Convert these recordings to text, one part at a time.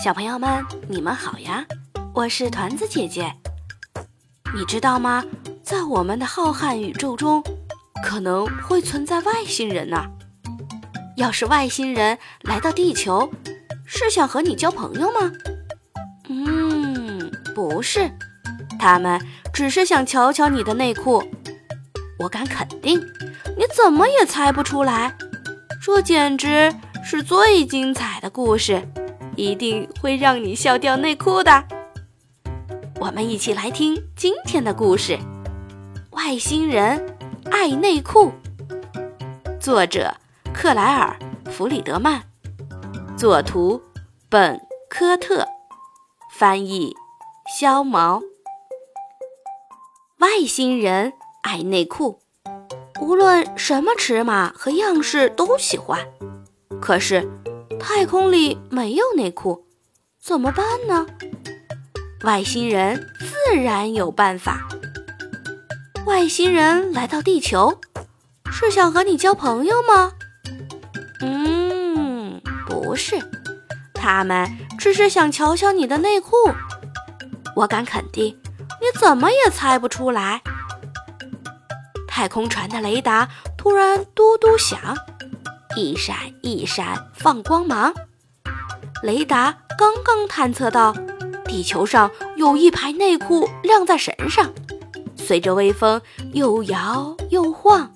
小朋友们，你们好呀！我是团子姐姐。你知道吗？在我们的浩瀚宇宙中，可能会存在外星人呢。要是外星人来到地球，是想和你交朋友吗？嗯，不是，他们只是想瞧瞧你的内裤。我敢肯定，你怎么也猜不出来。这简直是最精彩的故事！一定会让你笑掉内裤的。我们一起来听今天的故事：外星人爱内裤。作者克莱尔·弗里德曼，作图本·科特，翻译肖毛。外星人爱内裤，无论什么尺码和样式都喜欢。可是。太空里没有内裤，怎么办呢？外星人自然有办法。外星人来到地球，是想和你交朋友吗？嗯，不是，他们只是想瞧瞧你的内裤。我敢肯定，你怎么也猜不出来。太空船的雷达突然嘟嘟响。一闪一闪放光芒，雷达刚刚探测到地球上有一排内裤晾在绳上，随着微风又摇又晃。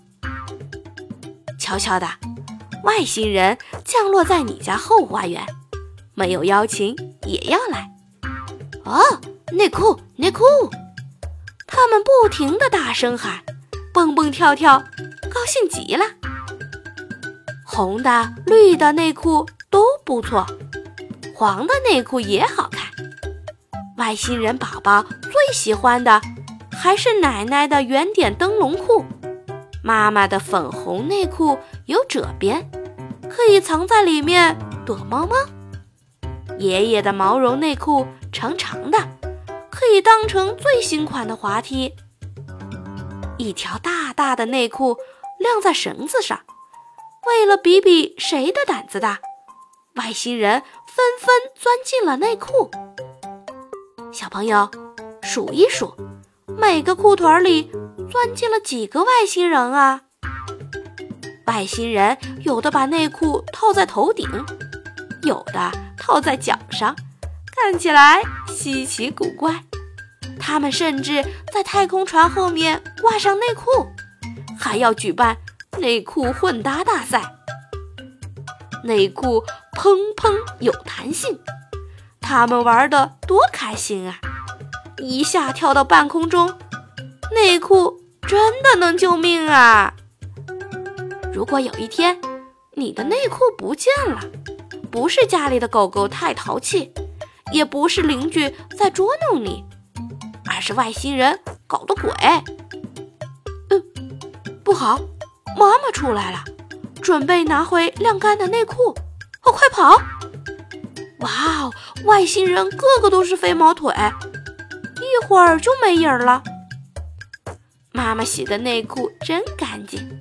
悄悄的，外星人降落在你家后花园，没有邀请也要来。哦，内裤内裤！他们不停的大声喊，蹦蹦跳跳，高兴极了。红的、绿的内裤都不错，黄的内裤也好看。外星人宝宝最喜欢的还是奶奶的圆点灯笼裤，妈妈的粉红内裤有褶边，可以藏在里面躲猫猫。爷爷的毛绒内裤长长的，可以当成最新款的滑梯。一条大大的内裤晾在绳子上。为了比比谁的胆子大，外星人纷纷钻进了内裤。小朋友，数一数，每个裤腿里钻进了几个外星人啊？外星人有的把内裤套在头顶，有的套在脚上，看起来稀奇古怪。他们甚至在太空船后面挂上内裤，还要举办。内裤混搭大赛，内裤砰砰有弹性，他们玩的多开心啊！一下跳到半空中，内裤真的能救命啊！如果有一天你的内裤不见了，不是家里的狗狗太淘气，也不是邻居在捉弄你，而是外星人搞的鬼，嗯，不好！妈妈出来了，准备拿回晾干的内裤。哦，快跑！哇哦，外星人个个都是飞毛腿，一会儿就没影了。妈妈洗的内裤真干净，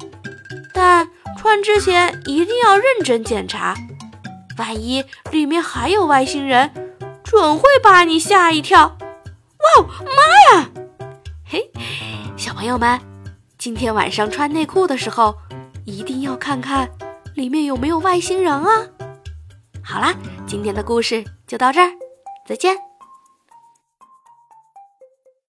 但穿之前一定要认真检查，万一里面还有外星人，准会把你吓一跳。哇哦，妈呀！嘿，小朋友们。今天晚上穿内裤的时候，一定要看看里面有没有外星人啊！好啦，今天的故事就到这儿，再见。